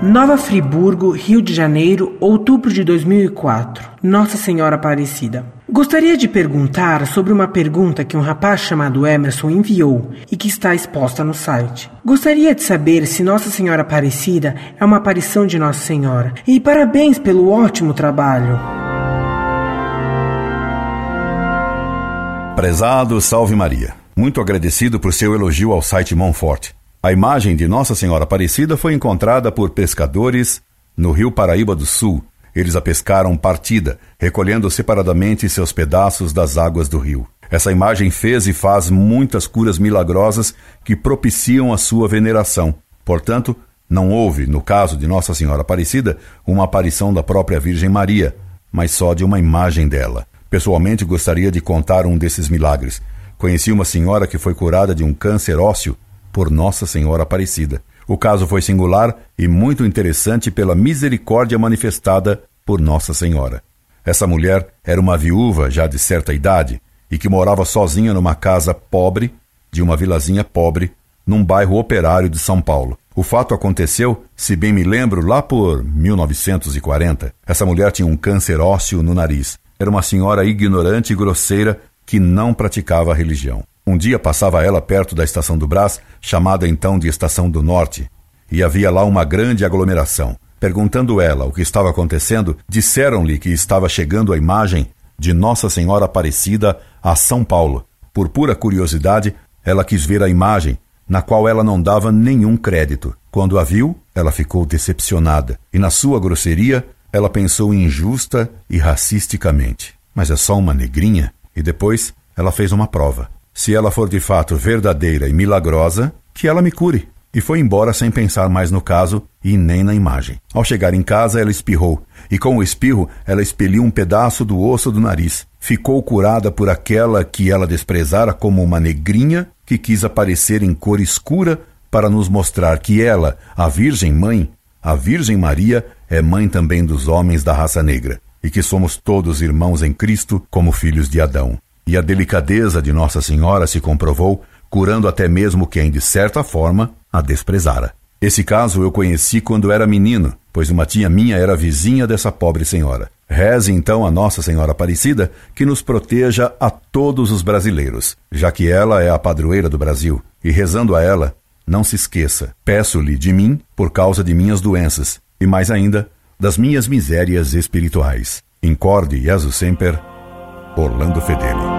Nova Friburgo, Rio de Janeiro, outubro de 2004. Nossa Senhora Aparecida. Gostaria de perguntar sobre uma pergunta que um rapaz chamado Emerson enviou e que está exposta no site. Gostaria de saber se Nossa Senhora Aparecida é uma aparição de Nossa Senhora. E parabéns pelo ótimo trabalho. Prezado Salve Maria. Muito agradecido por seu elogio ao site Monfort. A imagem de Nossa Senhora Aparecida foi encontrada por pescadores no rio Paraíba do Sul. Eles a pescaram partida, recolhendo separadamente seus pedaços das águas do rio. Essa imagem fez e faz muitas curas milagrosas que propiciam a sua veneração. Portanto, não houve, no caso de Nossa Senhora Aparecida, uma aparição da própria Virgem Maria, mas só de uma imagem dela. Pessoalmente, gostaria de contar um desses milagres. Conheci uma senhora que foi curada de um câncer ósseo por Nossa Senhora Aparecida. O caso foi singular e muito interessante pela misericórdia manifestada por Nossa Senhora. Essa mulher era uma viúva já de certa idade e que morava sozinha numa casa pobre, de uma vilazinha pobre, num bairro operário de São Paulo. O fato aconteceu, se bem me lembro, lá por 1940. Essa mulher tinha um câncer ósseo no nariz. Era uma senhora ignorante e grosseira que não praticava religião. Um dia passava ela perto da estação do Brás, chamada então de Estação do Norte, e havia lá uma grande aglomeração. Perguntando ela o que estava acontecendo, disseram-lhe que estava chegando a imagem de Nossa Senhora Aparecida a São Paulo. Por pura curiosidade, ela quis ver a imagem, na qual ela não dava nenhum crédito. Quando a viu, ela ficou decepcionada, e na sua grosseria, ela pensou injusta e racisticamente. Mas é só uma negrinha? E depois, ela fez uma prova se ela for de fato verdadeira e milagrosa, que ela me cure. E foi embora sem pensar mais no caso e nem na imagem. Ao chegar em casa, ela espirrou, e com o espirro, ela expeliu um pedaço do osso do nariz. Ficou curada por aquela que ela desprezara como uma negrinha que quis aparecer em cor escura para nos mostrar que ela, a Virgem Mãe, a Virgem Maria, é mãe também dos homens da raça negra, e que somos todos irmãos em Cristo como filhos de Adão e a delicadeza de Nossa Senhora se comprovou, curando até mesmo quem, de certa forma, a desprezara. Esse caso eu conheci quando era menino, pois uma tia minha era vizinha dessa pobre senhora. Reze então a Nossa Senhora Aparecida que nos proteja a todos os brasileiros, já que ela é a padroeira do Brasil. E rezando a ela, não se esqueça, peço-lhe de mim por causa de minhas doenças, e mais ainda, das minhas misérias espirituais. Incorde Jesus Semper, Orlando Fedeli.